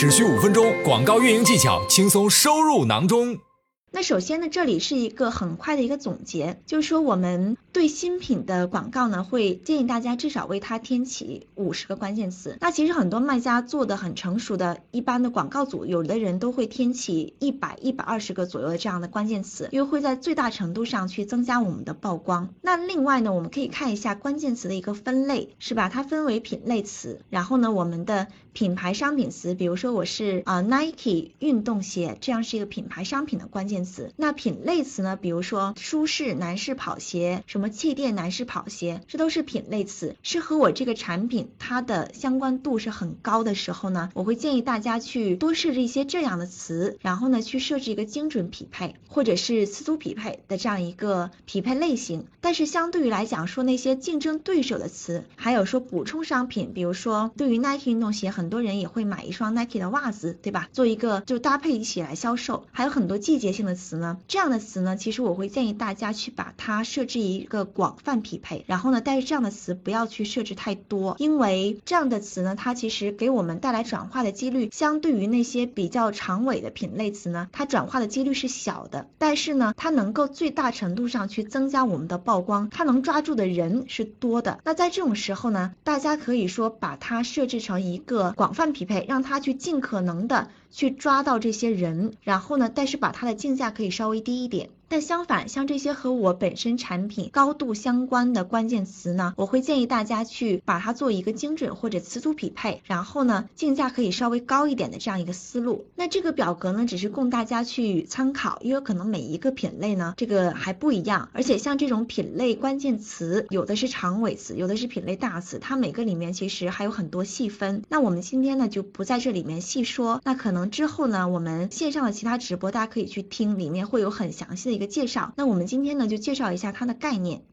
只需五分钟，广告运营技巧轻松收入囊中。那首先呢，这里是一个很快的一个总结，就是说我们对新品的广告呢，会建议大家至少为它添起五十个关键词。那其实很多卖家做的很成熟的，一般的广告组，有的人都会添起一百、一百二十个左右的这样的关键词，因为会在最大程度上去增加我们的曝光。那另外呢，我们可以看一下关键词的一个分类，是吧？它分为品类词，然后呢，我们的品牌商品词，比如说我是啊 Nike 运动鞋，这样是一个品牌商品的关键词。那品类词呢，比如说舒适男士跑鞋，什么气垫男士跑鞋，这都是品类词，是和我这个产品它的相关度是很高的时候呢，我会建议大家去多设置一些这样的词，然后呢去设置一个精准匹配或者是词组匹配的这样一个匹配类型。但是相对于来讲，说那些竞争对手的词，还有说补充商品，比如说对于 Nike 运动鞋，很多人也会买一双 Nike 的袜子，对吧？做一个就搭配一起来销售，还有很多季节性的的词呢。这样的词呢，其实我会建议大家去把它设置一个广泛匹配，然后呢，但是这样的词不要去设置太多，因为这样的词呢，它其实给我们带来转化的几率，相对于那些比较长尾的品类词呢，它转化的几率是小的。但是呢，它能够最大程度上去增加我们的曝光，它能抓住的人是多的。那在这种时候呢，大家可以说把它设置成一个广泛匹配，让它去尽可能的去抓到这些人，然后呢，但是把它的竞价可以稍微低一点。但相反，像这些和我本身产品高度相关的关键词呢，我会建议大家去把它做一个精准或者词组匹配，然后呢，竞价可以稍微高一点的这样一个思路。那这个表格呢，只是供大家去参考，因为可能每一个品类呢，这个还不一样。而且像这种品类关键词，有的是长尾词，有的是品类大词，它每个里面其实还有很多细分。那我们今天呢，就不在这里面细说。那可能之后呢，我们线上的其他直播大家可以去听，里面会有很详细的。一个介绍，那我们今天呢就介绍一下它的概念。